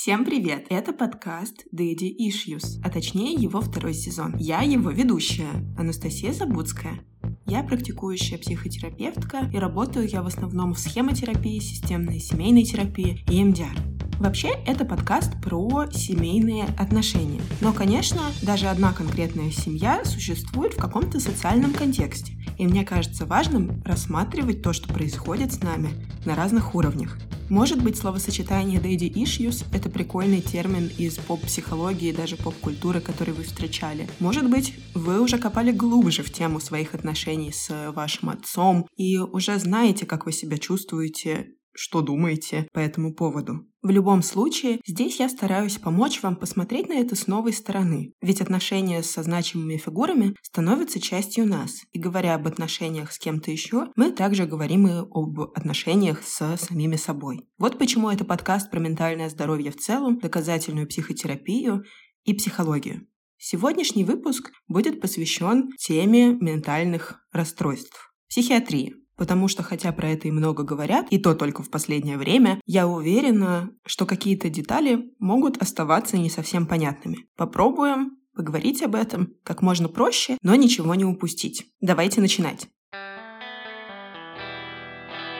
Всем привет! Это подкаст Daddy Issues, а точнее его второй сезон. Я его ведущая, Анастасия Забудская. Я практикующая психотерапевтка и работаю я в основном в схемотерапии, системной семейной терапии и МДР. Вообще, это подкаст про семейные отношения. Но, конечно, даже одна конкретная семья существует в каком-то социальном контексте. И мне кажется важным рассматривать то, что происходит с нами на разных уровнях. Может быть, словосочетание «daddy issues» — это прикольный термин из поп-психологии и даже поп-культуры, который вы встречали. Может быть, вы уже копали глубже в тему своих отношений с вашим отцом и уже знаете, как вы себя чувствуете что думаете по этому поводу. В любом случае, здесь я стараюсь помочь вам посмотреть на это с новой стороны, ведь отношения со значимыми фигурами становятся частью нас. И говоря об отношениях с кем-то еще, мы также говорим и об отношениях с самими собой. Вот почему это подкаст про ментальное здоровье в целом, доказательную психотерапию и психологию. Сегодняшний выпуск будет посвящен теме ментальных расстройств, психиатрии. Потому что, хотя про это и много говорят, и то только в последнее время, я уверена, что какие-то детали могут оставаться не совсем понятными. Попробуем поговорить об этом как можно проще, но ничего не упустить. Давайте начинать.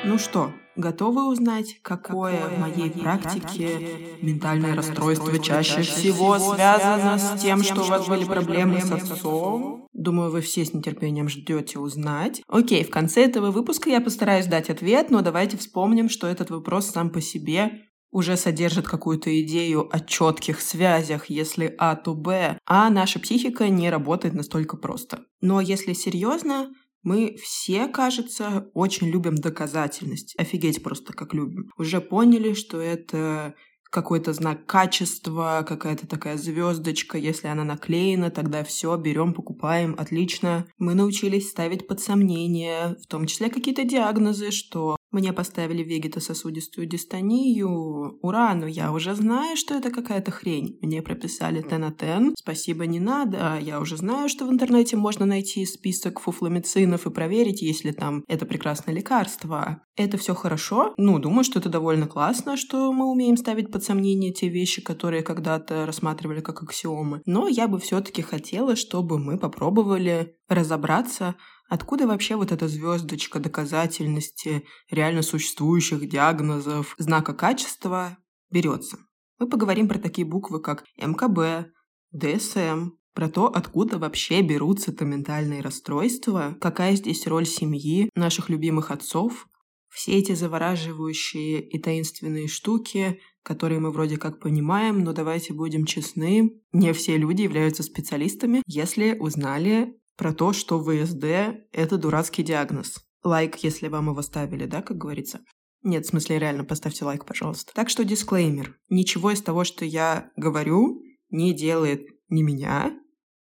Ну что, готовы узнать, какое, какое в моей практике, практике ментальное расстройство чаще всего связано с тем, что у вас были проблемы с отцом? Думаю, вы все с нетерпением ждете узнать. Окей, в конце этого выпуска я постараюсь дать ответ, но давайте вспомним, что этот вопрос сам по себе уже содержит какую-то идею о четких связях, если А, то Б, а наша психика не работает настолько просто. Но если серьезно, мы все, кажется, очень любим доказательность. Офигеть просто как любим. Уже поняли, что это какой-то знак качества, какая-то такая звездочка. Если она наклеена, тогда все, берем, покупаем, отлично. Мы научились ставить под сомнение, в том числе какие-то диагнозы, что мне поставили вегетососудистую дистонию. Ура, но я уже знаю, что это какая-то хрень. Мне прописали тенотен. Спасибо, не надо. Я уже знаю, что в интернете можно найти список фуфломицинов и проверить, есть ли там это прекрасное лекарство. Это все хорошо. Ну, думаю, что это довольно классно, что мы умеем ставить под сомнение те вещи, которые когда-то рассматривали как аксиомы. Но я бы все-таки хотела, чтобы мы попробовали разобраться, Откуда вообще вот эта звездочка доказательности реально существующих диагнозов знака качества берется? Мы поговорим про такие буквы, как МКБ, ДСМ, про то, откуда вообще берутся-то ментальные расстройства, какая здесь роль семьи, наших любимых отцов, все эти завораживающие и таинственные штуки, которые мы вроде как понимаем, но давайте будем честны, не все люди являются специалистами, если узнали про то, что ВСД – это дурацкий диагноз. Лайк, если вам его ставили, да, как говорится. Нет, в смысле, реально, поставьте лайк, пожалуйста. Так что дисклеймер. Ничего из того, что я говорю, не делает ни меня,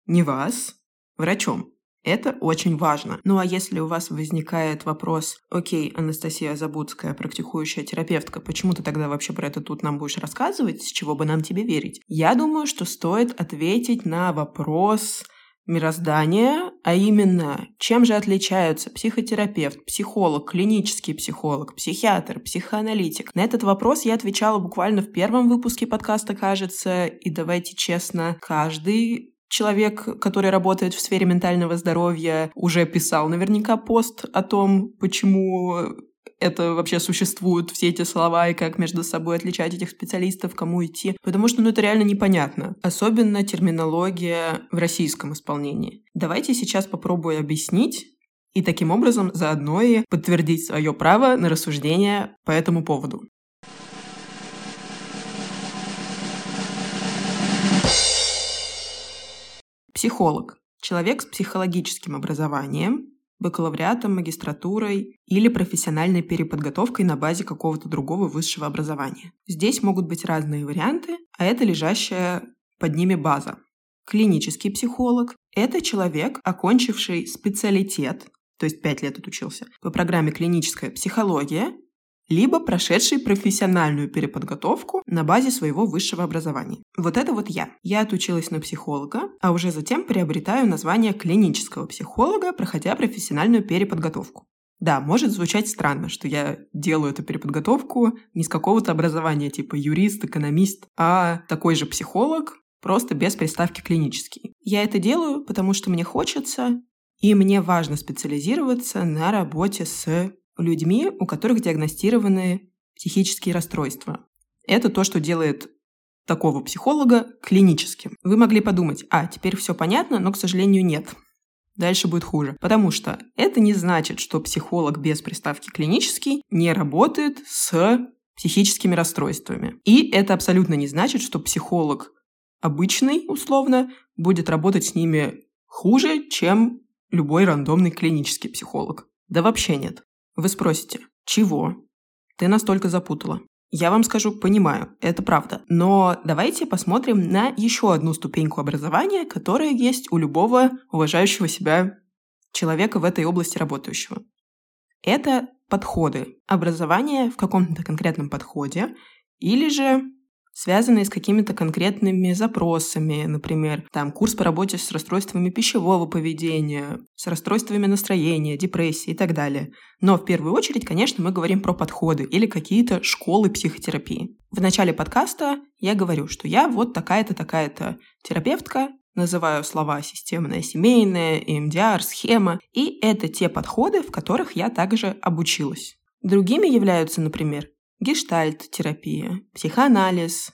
ни вас врачом. Это очень важно. Ну а если у вас возникает вопрос, окей, Анастасия Забудская, практикующая терапевтка, почему ты тогда вообще про это тут нам будешь рассказывать, с чего бы нам тебе верить? Я думаю, что стоит ответить на вопрос мироздания, а именно, чем же отличаются психотерапевт, психолог, клинический психолог, психиатр, психоаналитик. На этот вопрос я отвечала буквально в первом выпуске подкаста, кажется, и давайте честно, каждый человек, который работает в сфере ментального здоровья, уже писал наверняка пост о том, почему это вообще существуют все эти слова и как между собой отличать этих специалистов, кому идти, потому что ну, это реально непонятно. Особенно терминология в российском исполнении. Давайте сейчас попробую объяснить, и таким образом заодно и подтвердить свое право на рассуждение по этому поводу. Психолог. Человек с психологическим образованием, бакалавриатом, магистратурой или профессиональной переподготовкой на базе какого-то другого высшего образования. Здесь могут быть разные варианты, а это лежащая под ними база. Клинический психолог – это человек, окончивший специалитет, то есть пять лет отучился, по программе «Клиническая психология», либо прошедший профессиональную переподготовку на базе своего высшего образования. Вот это вот я. Я отучилась на психолога, а уже затем приобретаю название клинического психолога, проходя профессиональную переподготовку. Да, может звучать странно, что я делаю эту переподготовку не с какого-то образования типа юрист, экономист, а такой же психолог, просто без приставки клинический. Я это делаю, потому что мне хочется, и мне важно специализироваться на работе с людьми, у которых диагностированы психические расстройства. Это то, что делает такого психолога клиническим. Вы могли подумать, а, теперь все понятно, но, к сожалению, нет. Дальше будет хуже. Потому что это не значит, что психолог без приставки клинический не работает с психическими расстройствами. И это абсолютно не значит, что психолог обычный, условно, будет работать с ними хуже, чем любой рандомный клинический психолог. Да вообще нет. Вы спросите, чего? Ты настолько запутала. Я вам скажу, понимаю, это правда. Но давайте посмотрим на еще одну ступеньку образования, которая есть у любого уважающего себя человека в этой области работающего. Это подходы. Образование в каком-то конкретном подходе или же связанные с какими-то конкретными запросами, например, там курс по работе с расстройствами пищевого поведения, с расстройствами настроения, депрессии и так далее. Но в первую очередь, конечно, мы говорим про подходы или какие-то школы психотерапии. В начале подкаста я говорю, что я вот такая-то, такая-то терапевтка, называю слова системная, семейная, EMDR, схема, и это те подходы, в которых я также обучилась. Другими являются, например, гештальт-терапия, психоанализ,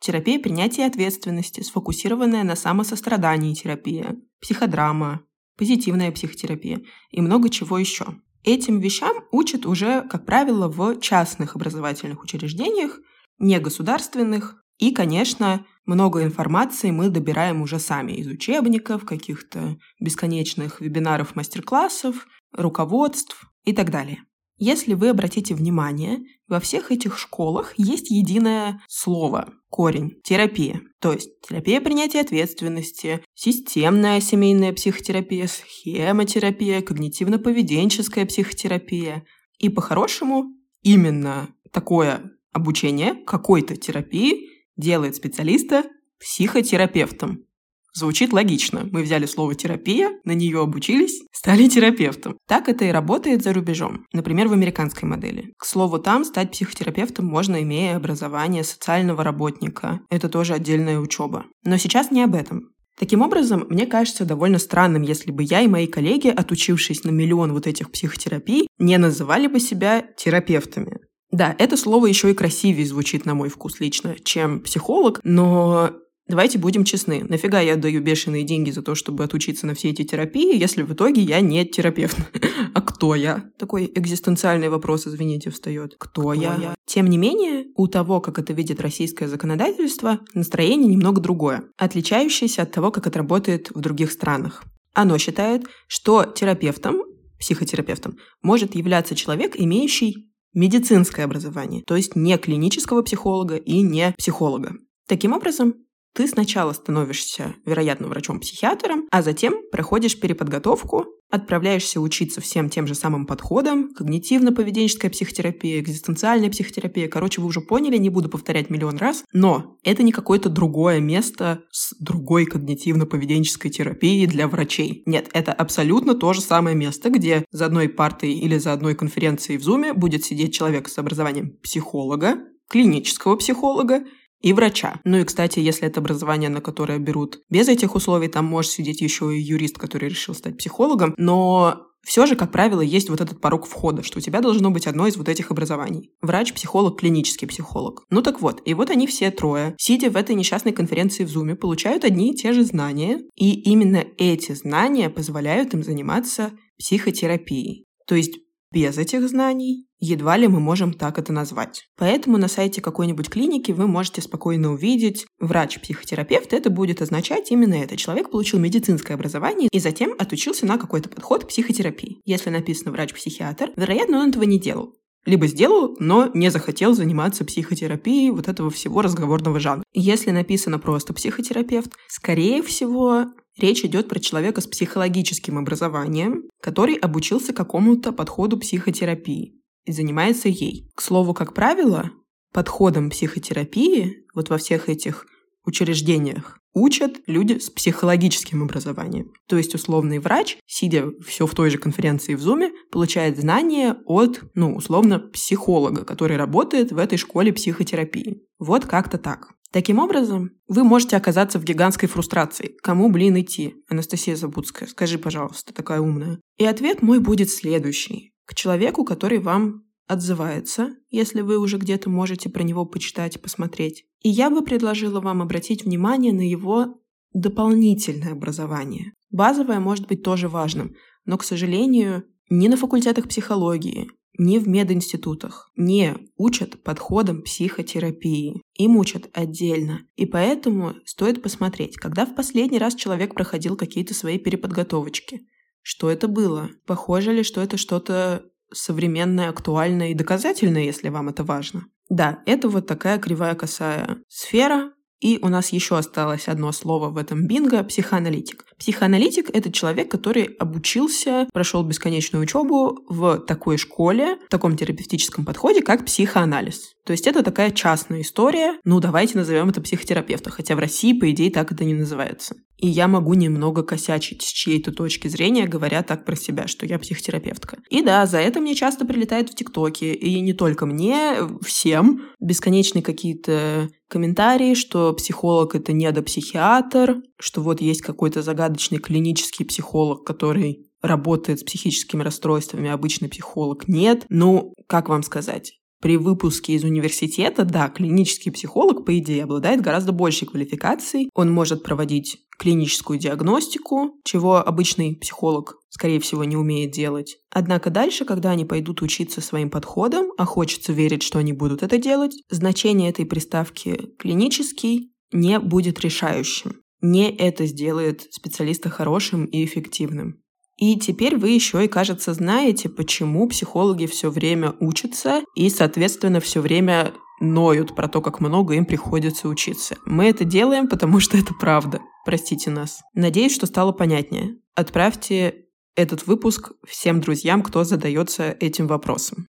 терапия принятия ответственности, сфокусированная на самосострадании терапия, психодрама, позитивная психотерапия и много чего еще. Этим вещам учат уже, как правило, в частных образовательных учреждениях, негосударственных. И, конечно, много информации мы добираем уже сами из учебников, каких-то бесконечных вебинаров, мастер-классов, руководств и так далее. Если вы обратите внимание, во всех этих школах есть единое слово, корень, терапия. То есть терапия принятия ответственности, системная семейная психотерапия, схемотерапия, когнитивно-поведенческая психотерапия. И по-хорошему именно такое обучение какой-то терапии делает специалиста психотерапевтом. Звучит логично. Мы взяли слово «терапия», на нее обучились, стали терапевтом. Так это и работает за рубежом. Например, в американской модели. К слову, там стать психотерапевтом можно, имея образование социального работника. Это тоже отдельная учеба. Но сейчас не об этом. Таким образом, мне кажется довольно странным, если бы я и мои коллеги, отучившись на миллион вот этих психотерапий, не называли бы себя терапевтами. Да, это слово еще и красивее звучит на мой вкус лично, чем психолог, но Давайте будем честны. Нафига я даю бешеные деньги за то, чтобы отучиться на все эти терапии, если в итоге я не терапевт? а кто я? Такой экзистенциальный вопрос, извините, встает. Кто, кто я? я? Тем не менее, у того, как это видит российское законодательство, настроение немного другое, отличающееся от того, как это работает в других странах. Оно считает, что терапевтом, психотерапевтом, может являться человек, имеющий медицинское образование, то есть не клинического психолога и не психолога. Таким образом, ты сначала становишься, вероятно, врачом-психиатром, а затем проходишь переподготовку, отправляешься учиться всем тем же самым подходам, когнитивно-поведенческая психотерапия, экзистенциальная психотерапия. Короче, вы уже поняли, не буду повторять миллион раз, но это не какое-то другое место с другой когнитивно-поведенческой терапией для врачей. Нет, это абсолютно то же самое место, где за одной партой или за одной конференцией в Зуме будет сидеть человек с образованием психолога, клинического психолога и врача. Ну и, кстати, если это образование, на которое берут без этих условий, там может сидеть еще и юрист, который решил стать психологом, но все же, как правило, есть вот этот порог входа, что у тебя должно быть одно из вот этих образований. Врач, психолог, клинический психолог. Ну так вот, и вот они все трое, сидя в этой несчастной конференции в Зуме, получают одни и те же знания, и именно эти знания позволяют им заниматься психотерапией. То есть без этих знаний едва ли мы можем так это назвать. Поэтому на сайте какой-нибудь клиники вы можете спокойно увидеть врач-психотерапевт. Это будет означать именно это. Человек получил медицинское образование и затем отучился на какой-то подход к психотерапии. Если написано врач-психиатр, вероятно, он этого не делал. Либо сделал, но не захотел заниматься психотерапией вот этого всего разговорного жанра. Если написано просто психотерапевт, скорее всего, Речь идет про человека с психологическим образованием, который обучился какому-то подходу психотерапии и занимается ей. К слову, как правило, подходом психотерапии вот во всех этих учреждениях учат люди с психологическим образованием. То есть условный врач, сидя все в той же конференции в Зуме, получает знания от, ну, условно, психолога, который работает в этой школе психотерапии. Вот как-то так. Таким образом, вы можете оказаться в гигантской фрустрации. Кому, блин, идти? Анастасия Забудская, скажи, пожалуйста, такая умная. И ответ мой будет следующий. К человеку, который вам отзывается, если вы уже где-то можете про него почитать посмотреть. И я бы предложила вам обратить внимание на его дополнительное образование. Базовое может быть тоже важным, но, к сожалению, ни на факультетах психологии, ни в мединститутах не учат подходам психотерапии. Им учат отдельно. И поэтому стоит посмотреть, когда в последний раз человек проходил какие-то свои переподготовочки. Что это было? Похоже ли, что это что-то современное, актуальное и доказательное, если вам это важно? Да, это вот такая кривая косая сфера, и у нас еще осталось одно слово в этом бинго – психоаналитик. Психоаналитик – это человек, который обучился, прошел бесконечную учебу в такой школе, в таком терапевтическом подходе, как психоанализ. То есть это такая частная история, ну давайте назовем это психотерапевта, хотя в России, по идее, так это не называется. И я могу немного косячить с чьей-то точки зрения, говоря так про себя, что я психотерапевтка. И да, за это мне часто прилетает в ТикТоке. И не только мне, всем. Бесконечные какие-то комментарии, что психолог — это недопсихиатр, что вот есть какой-то загадочный клинический психолог, который работает с психическими расстройствами, обычный психолог нет. Ну, как вам сказать? При выпуске из университета, да, клинический психолог, по идее, обладает гораздо большей квалификацией. Он может проводить клиническую диагностику, чего обычный психолог, скорее всего, не умеет делать. Однако дальше, когда они пойдут учиться своим подходам, а хочется верить, что они будут это делать, значение этой приставки «клинический» не будет решающим. Не это сделает специалиста хорошим и эффективным. И теперь вы еще и, кажется, знаете, почему психологи все время учатся и, соответственно, все время ноют про то, как много им приходится учиться. Мы это делаем, потому что это правда. Простите нас. Надеюсь, что стало понятнее. Отправьте этот выпуск всем друзьям, кто задается этим вопросом.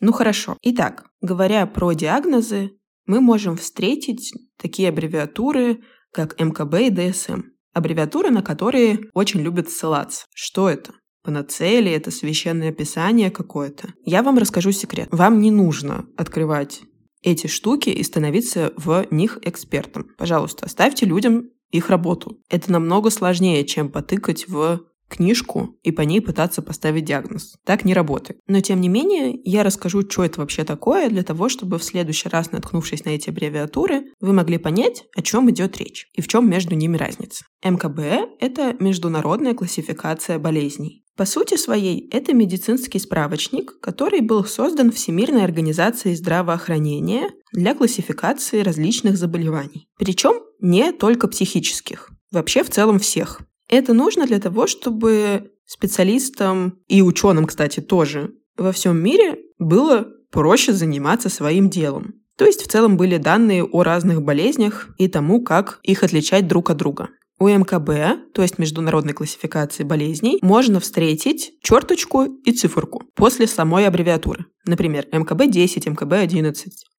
Ну хорошо. Итак, говоря про диагнозы, мы можем встретить такие аббревиатуры, как МКБ и ДСМ. Аббревиатуры, на которые очень любят ссылаться. Что это? Панацея ли это священное писание какое-то? Я вам расскажу секрет. Вам не нужно открывать эти штуки и становиться в них экспертом. Пожалуйста, оставьте людям их работу. Это намного сложнее, чем потыкать в книжку и по ней пытаться поставить диагноз. Так не работает. Но тем не менее, я расскажу, что это вообще такое, для того, чтобы в следующий раз, наткнувшись на эти аббревиатуры, вы могли понять, о чем идет речь и в чем между ними разница. МКБ – это международная классификация болезней. По сути своей, это медицинский справочник, который был создан Всемирной организацией здравоохранения для классификации различных заболеваний. Причем не только психических, вообще в целом всех. Это нужно для того, чтобы специалистам и ученым, кстати, тоже во всем мире было проще заниматься своим делом. То есть в целом были данные о разных болезнях и тому, как их отличать друг от друга. У МКБ, то есть международной классификации болезней, можно встретить черточку и циферку после самой аббревиатуры. Например, МКБ-10, МКБ-11.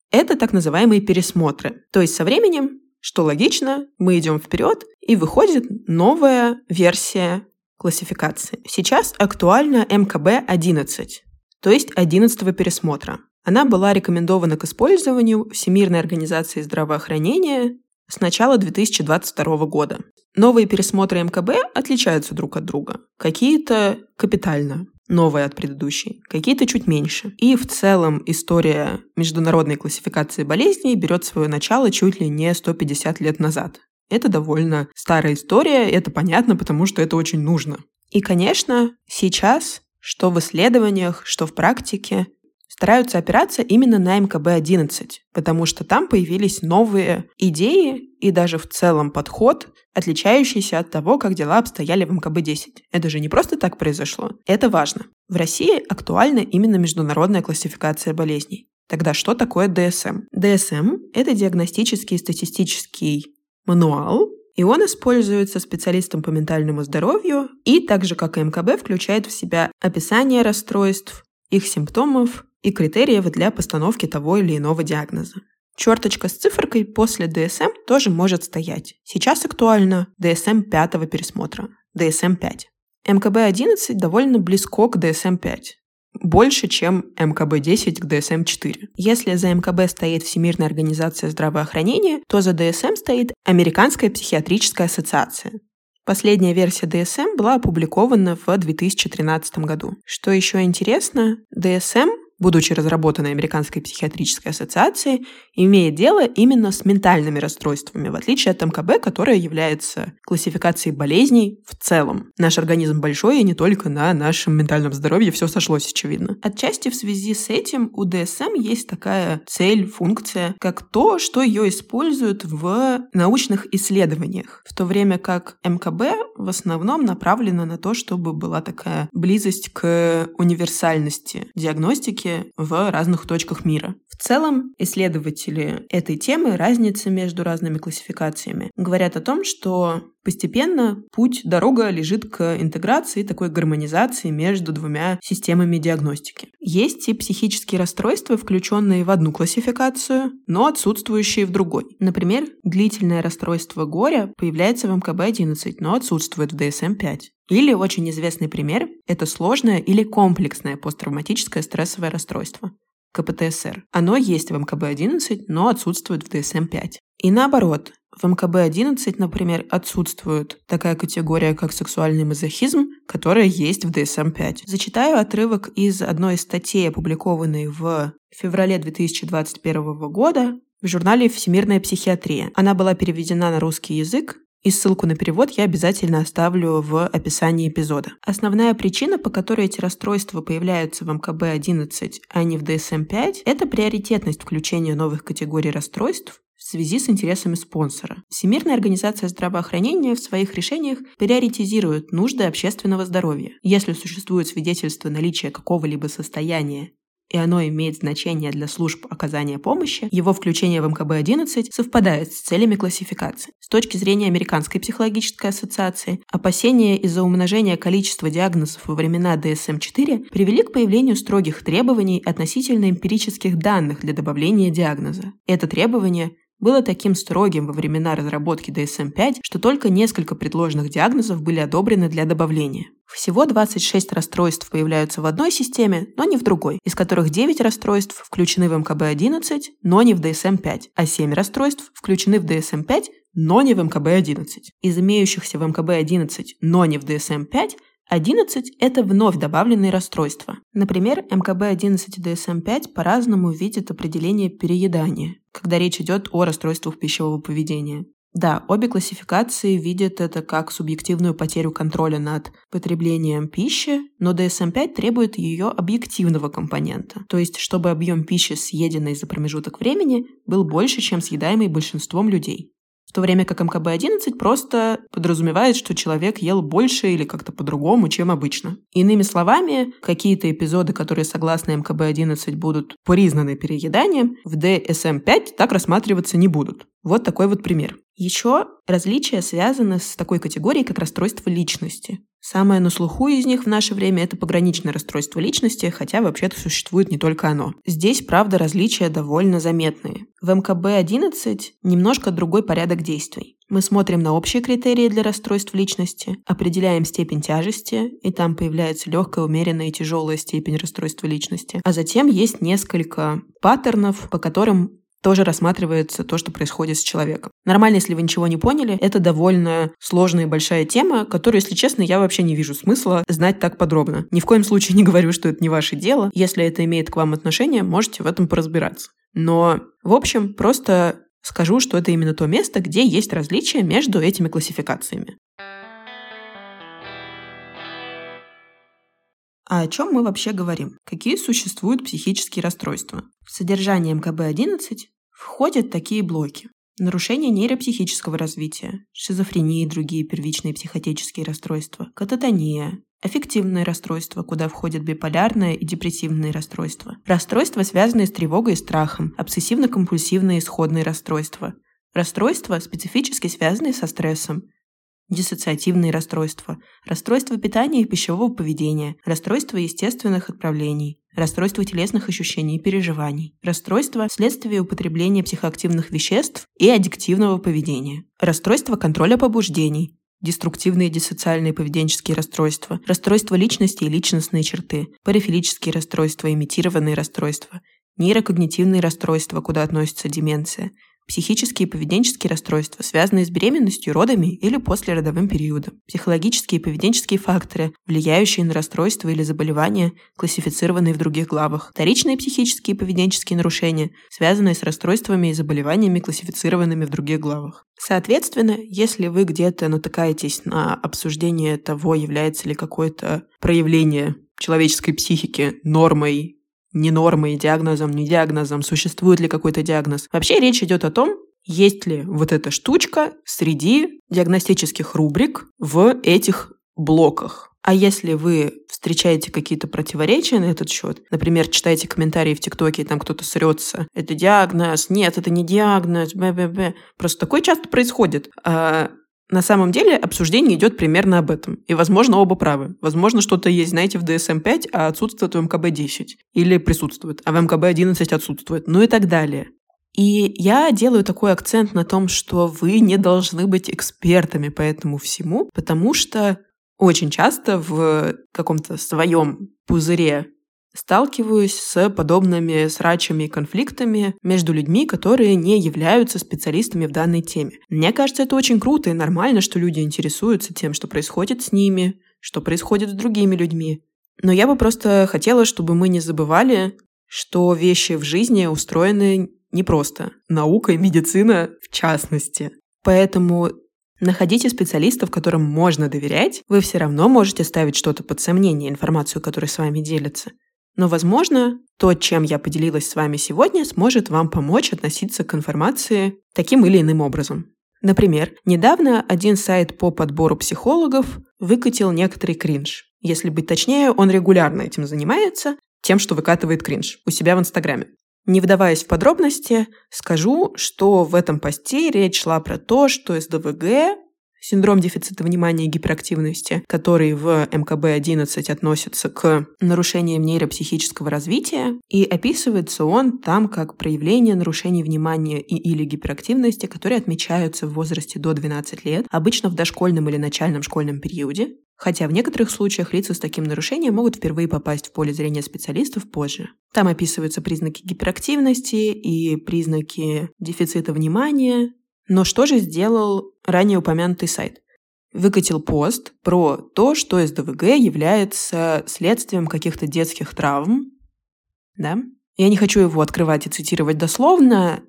Это так называемые пересмотры. То есть со временем что логично, мы идем вперед, и выходит новая версия классификации. Сейчас актуальна МКБ-11, то есть 11 пересмотра. Она была рекомендована к использованию Всемирной организации здравоохранения с начала 2022 года. Новые пересмотры МКБ отличаются друг от друга. Какие-то капитально, новые от предыдущей, какие-то чуть меньше. И в целом история международной классификации болезней берет свое начало чуть ли не 150 лет назад. Это довольно старая история, это понятно, потому что это очень нужно. И, конечно, сейчас, что в исследованиях, что в практике, стараются опираться именно на МКБ-11, потому что там появились новые идеи и даже в целом подход, отличающийся от того, как дела обстояли в МКБ-10. Это же не просто так произошло. Это важно. В России актуальна именно международная классификация болезней. Тогда что такое ДСМ? ДСМ – это диагностический и статистический мануал, и он используется специалистом по ментальному здоровью и, так же как и МКБ, включает в себя описание расстройств, их симптомов и критериев для постановки того или иного диагноза. Черточка с циферкой после DSM тоже может стоять. Сейчас актуально DSM пятого пересмотра, DSM-5. МКБ-11 довольно близко к DSM-5 больше, чем МКБ-10 к ДСМ-4. Если за МКБ стоит Всемирная организация здравоохранения, то за ДСМ стоит Американская психиатрическая ассоциация. Последняя версия DSM была опубликована в 2013 году. Что еще интересно, DSM будучи разработанной Американской психиатрической ассоциацией, имеет дело именно с ментальными расстройствами, в отличие от МКБ, которая является классификацией болезней в целом. Наш организм большой, и не только на нашем ментальном здоровье все сошлось, очевидно. Отчасти в связи с этим у ДСМ есть такая цель, функция, как то, что ее используют в научных исследованиях, в то время как МКБ в основном направлена на то, чтобы была такая близость к универсальности диагностики в разных точках мира. В целом, исследователи этой темы, разницы между разными классификациями, говорят о том, что постепенно путь, дорога лежит к интеграции, такой гармонизации между двумя системами диагностики. Есть и психические расстройства, включенные в одну классификацию, но отсутствующие в другой. Например, длительное расстройство горя появляется в МКБ-11, но отсутствует в DSM-5. Или очень известный пример – это сложное или комплексное посттравматическое стрессовое расстройство. КПТСР. Оно есть в МКБ-11, но отсутствует в ДСМ-5. И наоборот, в МКБ-11, например, отсутствует такая категория, как сексуальный мазохизм, которая есть в ДСМ-5. Зачитаю отрывок из одной из статей, опубликованной в феврале 2021 года в журнале «Всемирная психиатрия». Она была переведена на русский язык и ссылку на перевод я обязательно оставлю в описании эпизода. Основная причина, по которой эти расстройства появляются в МКБ-11, а не в DSM-5, это приоритетность включения новых категорий расстройств в связи с интересами спонсора. Всемирная организация здравоохранения в своих решениях приоритизирует нужды общественного здоровья. Если существует свидетельство наличия какого-либо состояния и оно имеет значение для служб оказания помощи, его включение в МКБ-11 совпадает с целями классификации. С точки зрения Американской психологической ассоциации, опасения из-за умножения количества диагнозов во времена DSM-4 привели к появлению строгих требований относительно эмпирических данных для добавления диагноза. Это требование было таким строгим во времена разработки DSM-5, что только несколько предложенных диагнозов были одобрены для добавления. Всего 26 расстройств появляются в одной системе, но не в другой, из которых 9 расстройств включены в МКБ-11, но не в DSM-5, а 7 расстройств включены в DSM-5, но не в МКБ-11. Из имеющихся в МКБ-11, но не в DSM-5, 11 – это вновь добавленные расстройства. Например, МКБ-11 и DSM-5 по-разному видят определение переедания, когда речь идет о расстройствах пищевого поведения. Да, обе классификации видят это как субъективную потерю контроля над потреблением пищи, но DSM-5 требует ее объективного компонента, то есть чтобы объем пищи, съеденной за промежуток времени, был больше, чем съедаемый большинством людей в то время как МКБ-11 просто подразумевает, что человек ел больше или как-то по-другому, чем обычно. Иными словами, какие-то эпизоды, которые согласно МКБ-11 будут признаны перееданием, в DSM-5 так рассматриваться не будут. Вот такой вот пример. Еще различия связаны с такой категорией, как расстройство личности. Самое на слуху из них в наше время – это пограничное расстройство личности, хотя вообще-то существует не только оно. Здесь, правда, различия довольно заметные. В МКБ-11 немножко другой порядок действий. Мы смотрим на общие критерии для расстройств личности, определяем степень тяжести, и там появляется легкая, умеренная и тяжелая степень расстройства личности. А затем есть несколько паттернов, по которым тоже рассматривается то, что происходит с человеком. Нормально, если вы ничего не поняли, это довольно сложная и большая тема, которую, если честно, я вообще не вижу смысла знать так подробно. Ни в коем случае не говорю, что это не ваше дело. Если это имеет к вам отношение, можете в этом поразбираться. Но, в общем, просто скажу, что это именно то место, где есть различия между этими классификациями. А о чем мы вообще говорим? Какие существуют психические расстройства? В содержание МКБ-11 входят такие блоки. Нарушение нейропсихического развития, шизофрения и другие первичные психотические расстройства, кататония, аффективные расстройства, куда входят биполярное и депрессивные расстройства, расстройства, связанные с тревогой и страхом, обсессивно-компульсивные исходные расстройства, расстройства, специфически связанные со стрессом, диссоциативные расстройства, расстройства питания и пищевого поведения, расстройства естественных отправлений, расстройства телесных ощущений и переживаний, расстройства вследствие употребления психоактивных веществ и аддиктивного поведения, расстройства контроля побуждений, деструктивные диссоциальные поведенческие расстройства, расстройства личности и личностные черты, парафилические расстройства, имитированные расстройства, нейрокогнитивные расстройства, куда относится деменция, психические и поведенческие расстройства, связанные с беременностью, родами или послеродовым периодом, психологические и поведенческие факторы, влияющие на расстройства или заболевания, классифицированные в других главах, вторичные психические и поведенческие нарушения, связанные с расстройствами и заболеваниями, классифицированными в других главах. Соответственно, если вы где-то натыкаетесь на обсуждение того, является ли какое-то проявление человеческой психики нормой не нормой, диагнозом, не диагнозом, существует ли какой-то диагноз. Вообще речь идет о том, есть ли вот эта штучка среди диагностических рубрик в этих блоках. А если вы встречаете какие-то противоречия на этот счет, например, читаете комментарии в ТикТоке, там кто-то срется, это диагноз, нет, это не диагноз, б-б-б. Просто такое часто происходит. А на самом деле обсуждение идет примерно об этом. И, возможно, оба правы. Возможно, что-то есть, знаете, в DSM-5, а отсутствует в МКБ-10. Или присутствует, а в МКБ-11 отсутствует. Ну и так далее. И я делаю такой акцент на том, что вы не должны быть экспертами по этому всему, потому что очень часто в каком-то своем пузыре сталкиваюсь с подобными срачами и конфликтами между людьми, которые не являются специалистами в данной теме. Мне кажется, это очень круто и нормально, что люди интересуются тем, что происходит с ними, что происходит с другими людьми. Но я бы просто хотела, чтобы мы не забывали, что вещи в жизни устроены непросто. Наука и медицина в частности. Поэтому Находите специалистов, которым можно доверять. Вы все равно можете ставить что-то под сомнение, информацию, которая с вами делится. Но, возможно, то, чем я поделилась с вами сегодня, сможет вам помочь относиться к информации таким или иным образом. Например, недавно один сайт по подбору психологов выкатил некоторый кринж. Если быть точнее, он регулярно этим занимается, тем, что выкатывает кринж у себя в Инстаграме. Не вдаваясь в подробности, скажу, что в этом посте речь шла про то, что СДВГ Синдром дефицита внимания и гиперактивности, который в МКБ-11 относится к нарушениям нейропсихического развития, и описывается он там как проявление нарушений внимания и или гиперактивности, которые отмечаются в возрасте до 12 лет, обычно в дошкольном или начальном школьном периоде, хотя в некоторых случаях лица с таким нарушением могут впервые попасть в поле зрения специалистов позже. Там описываются признаки гиперактивности и признаки дефицита внимания, но что же сделал ранее упомянутый сайт? Выкатил пост про то, что СДВГ является следствием каких-то детских травм. Да? Я не хочу его открывать и цитировать дословно,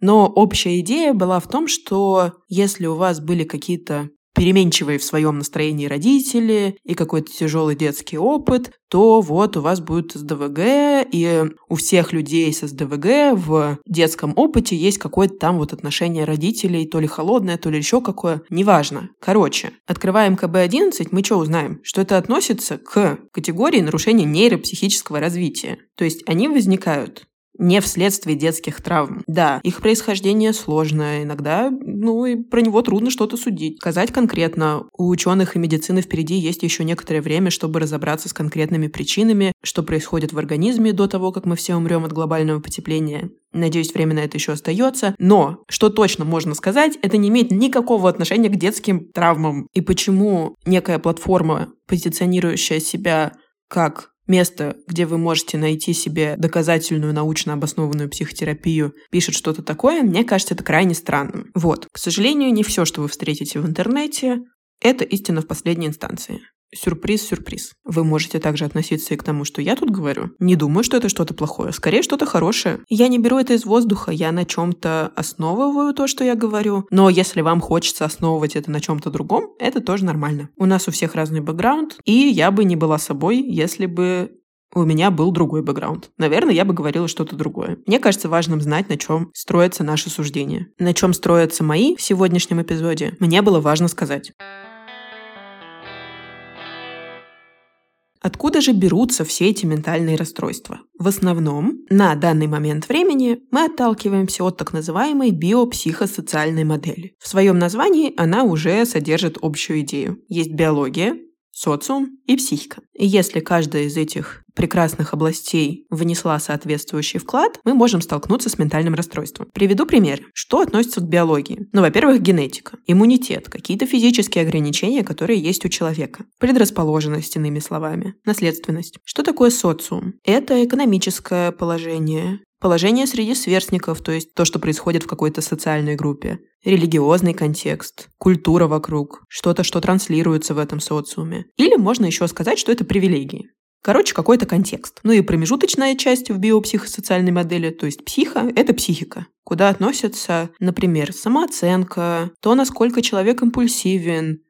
но общая идея была в том, что если у вас были какие-то переменчивые в своем настроении родители и какой-то тяжелый детский опыт, то вот у вас будет СДВГ, и у всех людей с СДВГ в детском опыте есть какое-то там вот отношение родителей, то ли холодное, то ли еще какое, неважно. Короче, открываем КБ-11, мы что узнаем? Что это относится к категории нарушения нейропсихического развития. То есть они возникают не вследствие детских травм. Да, их происхождение сложное, иногда, ну, и про него трудно что-то судить. Сказать конкретно, у ученых и медицины впереди есть еще некоторое время, чтобы разобраться с конкретными причинами, что происходит в организме до того, как мы все умрем от глобального потепления. Надеюсь, время на это еще остается. Но, что точно можно сказать, это не имеет никакого отношения к детским травмам. И почему некая платформа, позиционирующая себя как место, где вы можете найти себе доказательную научно обоснованную психотерапию, пишет что-то такое, мне кажется, это крайне странным. Вот. К сожалению, не все, что вы встретите в интернете, это истина в последней инстанции. Сюрприз, сюрприз. Вы можете также относиться и к тому, что я тут говорю. Не думаю, что это что-то плохое, скорее что-то хорошее. Я не беру это из воздуха, я на чем-то основываю то, что я говорю. Но если вам хочется основывать это на чем-то другом, это тоже нормально. У нас у всех разный бэкграунд, и я бы не была собой, если бы у меня был другой бэкграунд. Наверное, я бы говорила что-то другое. Мне кажется важным знать, на чем строятся наши суждения. На чем строятся мои в сегодняшнем эпизоде, мне было важно сказать. Откуда же берутся все эти ментальные расстройства? В основном, на данный момент времени мы отталкиваемся от так называемой биопсихосоциальной модели. В своем названии она уже содержит общую идею. Есть биология, социум и психика. И если каждая из этих прекрасных областей внесла соответствующий вклад, мы можем столкнуться с ментальным расстройством. Приведу пример. Что относится к биологии? Ну, во-первых, генетика, иммунитет, какие-то физические ограничения, которые есть у человека, предрасположенность, иными словами, наследственность. Что такое социум? Это экономическое положение, Положение среди сверстников, то есть то, что происходит в какой-то социальной группе. Религиозный контекст, культура вокруг, что-то, что транслируется в этом социуме. Или можно еще сказать, что это привилегии. Короче, какой-то контекст. Ну и промежуточная часть в биопсихосоциальной модели, то есть психа, это психика, куда относятся, например, самооценка, то, насколько человек импульсивен,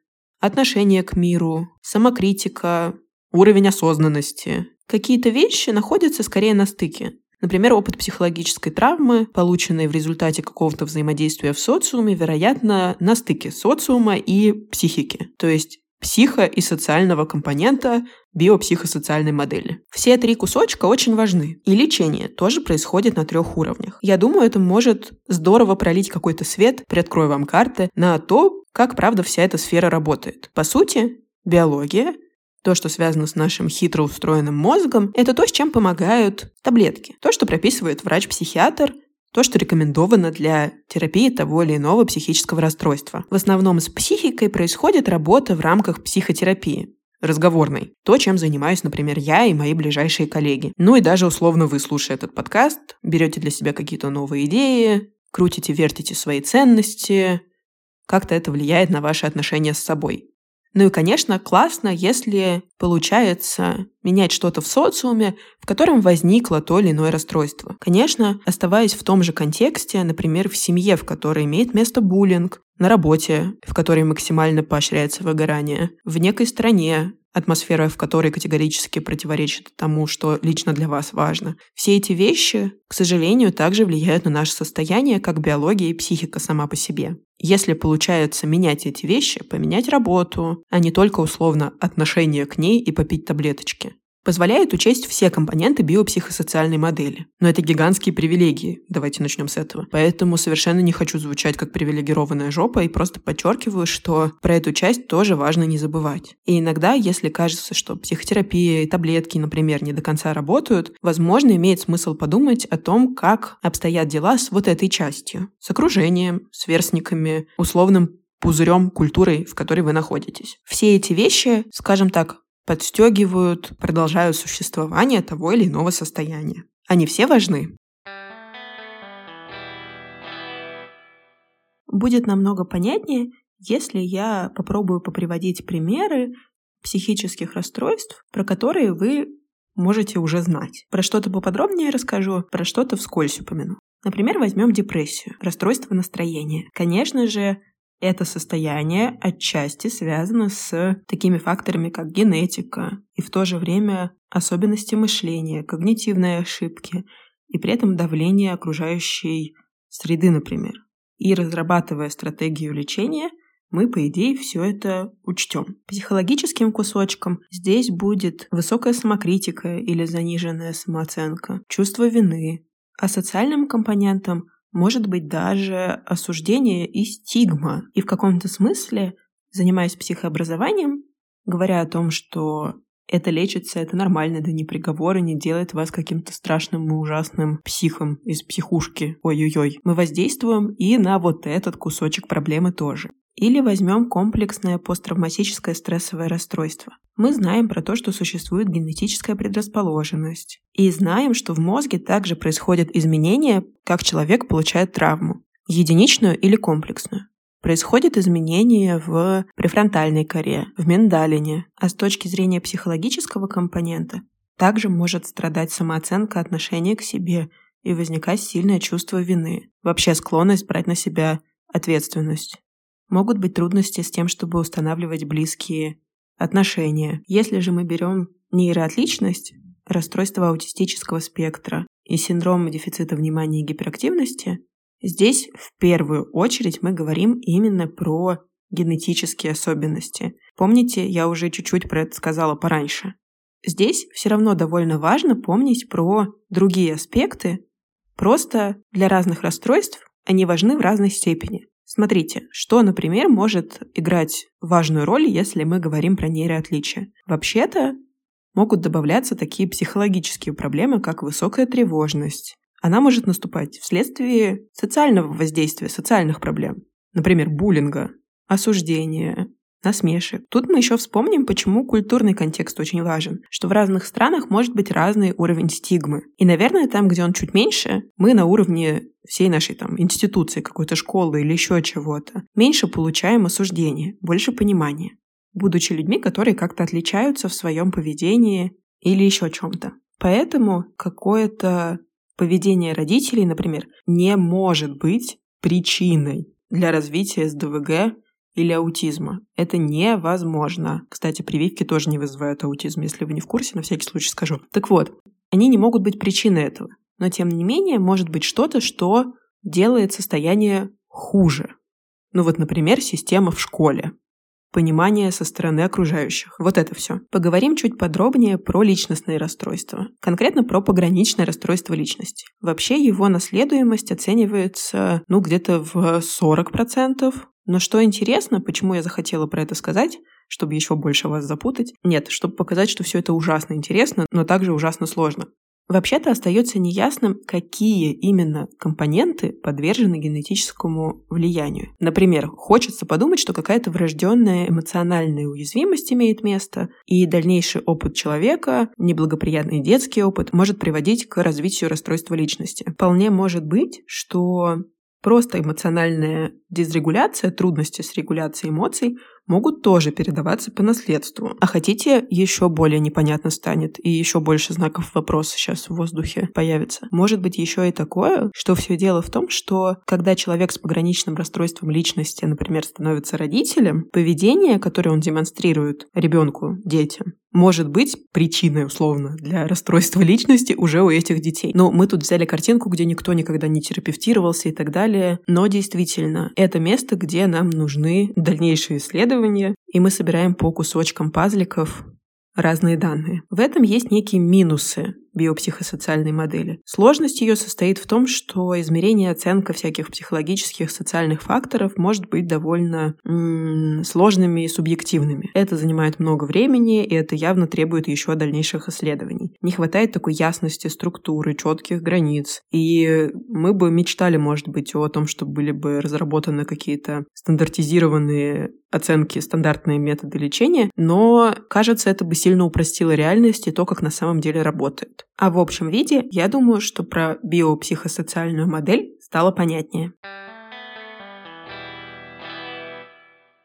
отношение к миру, самокритика, уровень осознанности. Какие-то вещи находятся скорее на стыке. Например, опыт психологической травмы, полученный в результате какого-то взаимодействия в социуме, вероятно, на стыке социума и психики. То есть психо- и социального компонента биопсихосоциальной модели. Все три кусочка очень важны. И лечение тоже происходит на трех уровнях. Я думаю, это может здорово пролить какой-то свет, приоткрою вам карты, на то, как правда вся эта сфера работает. По сути, биология то, что связано с нашим хитро устроенным мозгом, это то, с чем помогают таблетки. То, что прописывает врач-психиатр, то, что рекомендовано для терапии того или иного психического расстройства. В основном с психикой происходит работа в рамках психотерапии разговорной. То, чем занимаюсь, например, я и мои ближайшие коллеги. Ну и даже условно вы, слушая этот подкаст, берете для себя какие-то новые идеи, крутите, вертите свои ценности, как-то это влияет на ваши отношения с собой. Ну и, конечно, классно, если получается менять что-то в социуме, в котором возникло то или иное расстройство. Конечно, оставаясь в том же контексте, например, в семье, в которой имеет место буллинг, на работе, в которой максимально поощряется выгорание, в некой стране, атмосфера в которой категорически противоречит тому, что лично для вас важно. Все эти вещи, к сожалению, также влияют на наше состояние, как биология и психика сама по себе. Если получается менять эти вещи, поменять работу, а не только условно отношение к ней и попить таблеточки, позволяет учесть все компоненты биопсихосоциальной модели. Но это гигантские привилегии. Давайте начнем с этого. Поэтому совершенно не хочу звучать как привилегированная жопа и просто подчеркиваю, что про эту часть тоже важно не забывать. И иногда, если кажется, что психотерапия и таблетки, например, не до конца работают, возможно, имеет смысл подумать о том, как обстоят дела с вот этой частью. С окружением, сверстниками, условным пузырем культурой, в которой вы находитесь. Все эти вещи, скажем так, подстегивают, продолжают существование того или иного состояния. Они все важны. Будет намного понятнее, если я попробую поприводить примеры психических расстройств, про которые вы можете уже знать. Про что-то поподробнее расскажу, про что-то вскользь упомяну. Например, возьмем депрессию, расстройство настроения. Конечно же, это состояние отчасти связано с такими факторами, как генетика, и в то же время особенности мышления, когнитивные ошибки, и при этом давление окружающей среды, например. И разрабатывая стратегию лечения, мы, по идее, все это учтем. Психологическим кусочком здесь будет высокая самокритика или заниженная самооценка, чувство вины, а социальным компонентом может быть даже осуждение и стигма. И в каком-то смысле, занимаясь психообразованием, говоря о том, что это лечится, это нормально, это не приговор и не делает вас каким-то страшным и ужасным психом из психушки. Ой-ой-ой. Мы воздействуем и на вот этот кусочек проблемы тоже. Или возьмем комплексное посттравматическое стрессовое расстройство. Мы знаем про то, что существует генетическая предрасположенность. И знаем, что в мозге также происходят изменения, как человек получает травму. Единичную или комплексную. Происходят изменения в префронтальной коре, в миндалине. А с точки зрения психологического компонента также может страдать самооценка отношения к себе и возникать сильное чувство вины. Вообще склонность брать на себя ответственность. Могут быть трудности с тем, чтобы устанавливать близкие отношения. Если же мы берем нейроотличность, расстройство аутистического спектра и синдром дефицита внимания и гиперактивности, здесь в первую очередь мы говорим именно про генетические особенности. Помните, я уже чуть-чуть про это сказала пораньше. здесь все равно довольно важно помнить про другие аспекты. Просто для разных расстройств они важны в разной степени. Смотрите, что, например, может играть важную роль, если мы говорим про нейроотличия. Вообще-то могут добавляться такие психологические проблемы, как высокая тревожность. Она может наступать вследствие социального воздействия, социальных проблем. Например, буллинга, осуждения, насмешек. Тут мы еще вспомним, почему культурный контекст очень важен, что в разных странах может быть разный уровень стигмы. И, наверное, там, где он чуть меньше, мы на уровне всей нашей там институции, какой-то школы или еще чего-то, меньше получаем осуждения, больше понимания, будучи людьми, которые как-то отличаются в своем поведении или еще чем-то. Поэтому какое-то поведение родителей, например, не может быть причиной для развития СДВГ или аутизма. Это невозможно. Кстати, прививки тоже не вызывают аутизм, если вы не в курсе, на всякий случай скажу. Так вот, они не могут быть причиной этого. Но, тем не менее, может быть что-то, что делает состояние хуже. Ну вот, например, система в школе. Понимание со стороны окружающих. Вот это все. Поговорим чуть подробнее про личностные расстройства. Конкретно про пограничное расстройство личности. Вообще его наследуемость оценивается, ну, где-то в 40%, но что интересно, почему я захотела про это сказать, чтобы еще больше вас запутать? Нет, чтобы показать, что все это ужасно интересно, но также ужасно сложно. Вообще-то остается неясным, какие именно компоненты подвержены генетическому влиянию. Например, хочется подумать, что какая-то врожденная эмоциональная уязвимость имеет место, и дальнейший опыт человека, неблагоприятный детский опыт, может приводить к развитию расстройства личности. Вполне может быть, что Просто эмоциональная дисрегуляция, трудности с регуляцией эмоций могут тоже передаваться по наследству. А хотите, еще более непонятно станет, и еще больше знаков вопроса сейчас в воздухе появится. Может быть еще и такое, что все дело в том, что когда человек с пограничным расстройством личности, например, становится родителем, поведение, которое он демонстрирует ребенку, детям, может быть причиной, условно, для расстройства личности уже у этих детей. Но мы тут взяли картинку, где никто никогда не терапевтировался и так далее. Но действительно, это место, где нам нужны дальнейшие исследования, и мы собираем по кусочкам пазликов разные данные. В этом есть некие минусы биопсихосоциальной модели. Сложность ее состоит в том, что измерение и оценка всяких психологических, социальных факторов может быть довольно м- сложными и субъективными. Это занимает много времени, и это явно требует еще дальнейших исследований. Не хватает такой ясности структуры, четких границ. И мы бы мечтали, может быть, о том, что были бы разработаны какие-то стандартизированные оценки, стандартные методы лечения, но, кажется, это бы сильно упростило реальность и то, как на самом деле работает. А в общем виде, я думаю, что про биопсихосоциальную модель стало понятнее.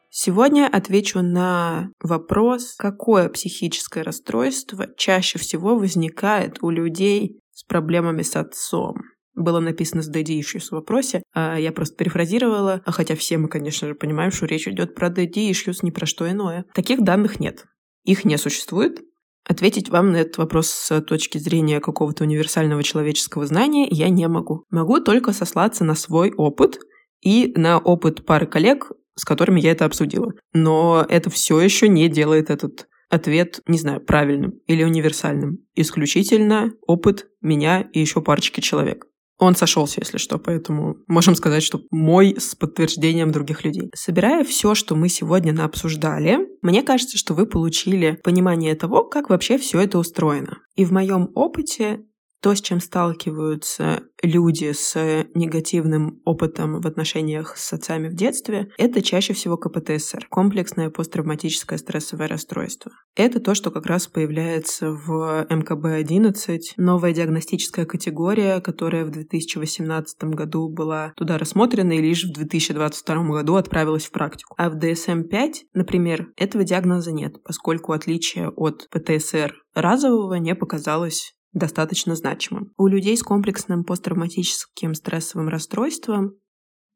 Сегодня отвечу на вопрос, какое психическое расстройство чаще всего возникает у людей с проблемами с отцом было написано с daddy issues в вопросе, а я просто перефразировала, а хотя все мы, конечно же, понимаем, что речь идет про daddy issues, не про что иное. Таких данных нет. Их не существует. Ответить вам на этот вопрос с точки зрения какого-то универсального человеческого знания я не могу. Могу только сослаться на свой опыт и на опыт пары коллег, с которыми я это обсудила. Но это все еще не делает этот ответ, не знаю, правильным или универсальным. Исключительно опыт меня и еще парочки человек. Он сошелся, если что, поэтому можем сказать, что мой с подтверждением других людей. Собирая все, что мы сегодня наобсуждали, мне кажется, что вы получили понимание того, как вообще все это устроено. И в моем опыте то, с чем сталкиваются люди с негативным опытом в отношениях с отцами в детстве, это чаще всего КПТСР, комплексное посттравматическое стрессовое расстройство. Это то, что как раз появляется в МКБ-11, новая диагностическая категория, которая в 2018 году была туда рассмотрена и лишь в 2022 году отправилась в практику. А в DSM-5, например, этого диагноза нет, поскольку отличие от ПТСР разового не показалось достаточно значимым. У людей с комплексным посттравматическим стрессовым расстройством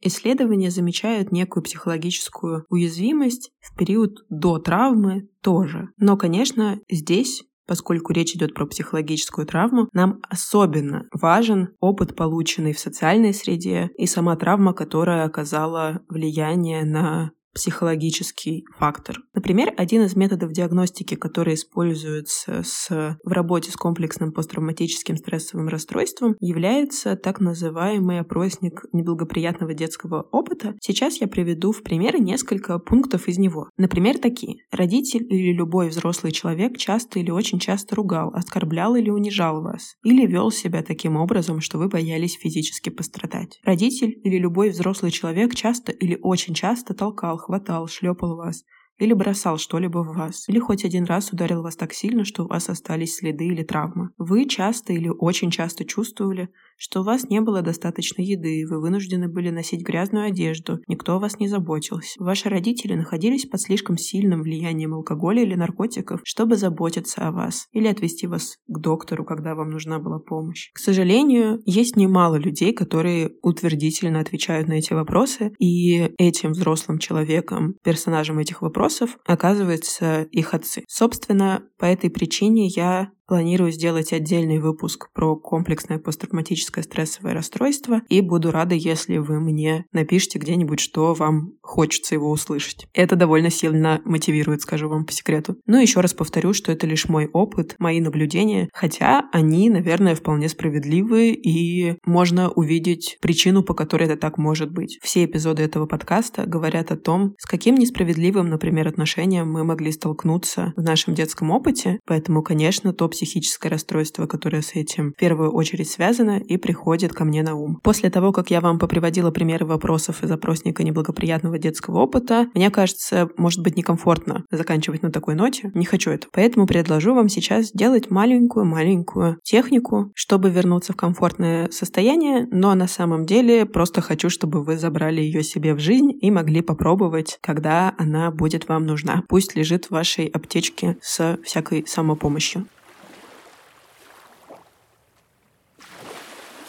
исследования замечают некую психологическую уязвимость в период до травмы тоже. Но, конечно, здесь Поскольку речь идет про психологическую травму, нам особенно важен опыт, полученный в социальной среде, и сама травма, которая оказала влияние на психологический фактор. Например, один из методов диагностики, который используется с, в работе с комплексным посттравматическим стрессовым расстройством, является так называемый опросник неблагоприятного детского опыта. Сейчас я приведу в пример несколько пунктов из него. Например, такие. Родитель или любой взрослый человек часто или очень часто ругал, оскорблял или унижал вас. Или вел себя таким образом, что вы боялись физически пострадать. Родитель или любой взрослый человек часто или очень часто толкал, хватал, шлепал вас, или бросал что-либо в вас, или хоть один раз ударил вас так сильно, что у вас остались следы или травмы. Вы часто или очень часто чувствовали, что у вас не было достаточно еды, вы вынуждены были носить грязную одежду, никто о вас не заботился. Ваши родители находились под слишком сильным влиянием алкоголя или наркотиков, чтобы заботиться о вас или отвести вас к доктору, когда вам нужна была помощь. К сожалению, есть немало людей, которые утвердительно отвечают на эти вопросы, и этим взрослым человеком, персонажем этих вопросов, оказывается их отцы. Собственно, по этой причине я Планирую сделать отдельный выпуск про комплексное посттравматическое стрессовое расстройство и буду рада, если вы мне напишите где-нибудь, что вам хочется его услышать. Это довольно сильно мотивирует, скажу вам по секрету. Ну, еще раз повторю, что это лишь мой опыт, мои наблюдения, хотя они, наверное, вполне справедливы и можно увидеть причину, по которой это так может быть. Все эпизоды этого подкаста говорят о том, с каким несправедливым, например, отношением мы могли столкнуться в нашем детском опыте, поэтому, конечно, топ психическое расстройство, которое с этим в первую очередь связано и приходит ко мне на ум. После того, как я вам поприводила примеры вопросов из опросника неблагоприятного детского опыта, мне кажется, может быть некомфортно заканчивать на такой ноте. Не хочу это. Поэтому предложу вам сейчас сделать маленькую-маленькую технику, чтобы вернуться в комфортное состояние, но на самом деле просто хочу, чтобы вы забрали ее себе в жизнь и могли попробовать, когда она будет вам нужна. Пусть лежит в вашей аптечке с всякой самопомощью.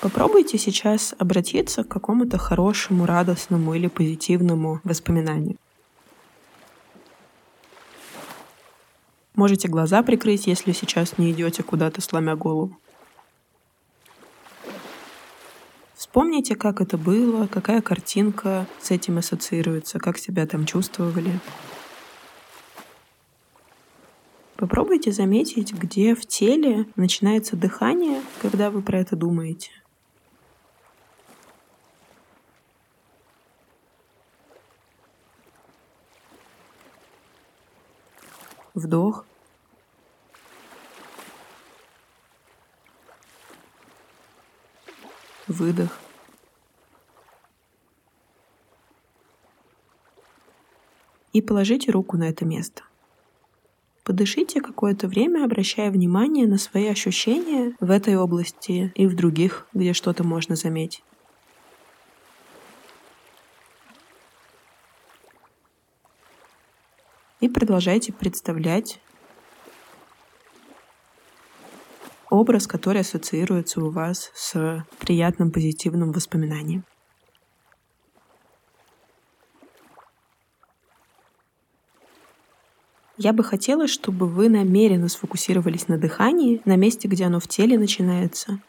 Попробуйте сейчас обратиться к какому-то хорошему, радостному или позитивному воспоминанию. Можете глаза прикрыть, если сейчас не идете куда-то, сломя голову. Вспомните, как это было, какая картинка с этим ассоциируется, как себя там чувствовали. Попробуйте заметить, где в теле начинается дыхание, когда вы про это думаете. Вдох. Выдох. И положите руку на это место. Подышите какое-то время, обращая внимание на свои ощущения в этой области и в других, где что-то можно заметить. И продолжайте представлять образ, который ассоциируется у вас с приятным позитивным воспоминанием. Я бы хотела, чтобы вы намеренно сфокусировались на дыхании, на месте, где оно в теле начинается,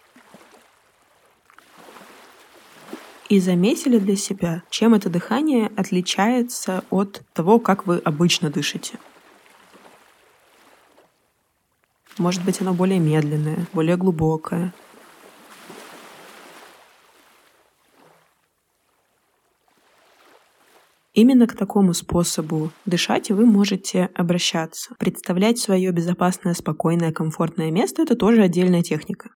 и заметили для себя, чем это дыхание отличается от того, как вы обычно дышите. Может быть, оно более медленное, более глубокое. Именно к такому способу дышать вы можете обращаться. Представлять свое безопасное, спокойное, комфортное место — это тоже отдельная техника.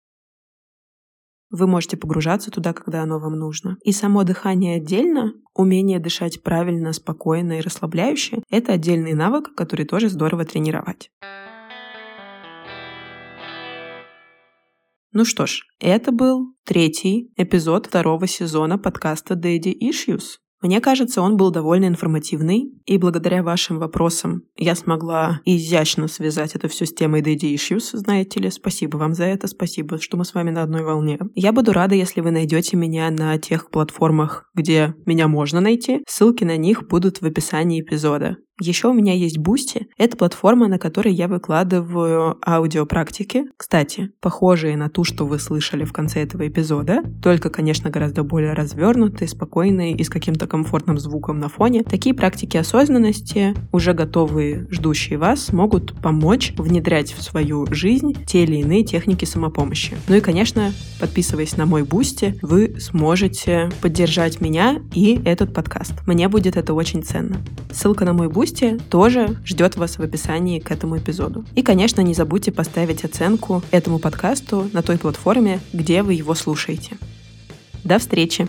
Вы можете погружаться туда, когда оно вам нужно. И само дыхание отдельно, умение дышать правильно, спокойно и расслабляюще — это отдельный навык, который тоже здорово тренировать. Ну что ж, это был третий эпизод второго сезона подкаста Daddy Issues. Мне кажется, он был довольно информативный, и благодаря вашим вопросам я смогла изящно связать это все с темой Daddy Issues, знаете ли. Спасибо вам за это, спасибо, что мы с вами на одной волне. Я буду рада, если вы найдете меня на тех платформах, где меня можно найти. Ссылки на них будут в описании эпизода. Еще у меня есть Boosty. Это платформа, на которой я выкладываю аудиопрактики. Кстати, похожие на ту, что вы слышали в конце этого эпизода, только, конечно, гораздо более развернутые, спокойные и с каким-то комфортным звуком на фоне. Такие практики осознанности, уже готовые, ждущие вас, могут помочь внедрять в свою жизнь те или иные техники самопомощи. Ну и, конечно, подписываясь на мой Boosty, вы сможете поддержать меня и этот подкаст. Мне будет это очень ценно. Ссылка на мой Boosty Boosty тоже ждет вас в описании к этому эпизоду. И, конечно, не забудьте поставить оценку этому подкасту на той платформе, где вы его слушаете. До встречи!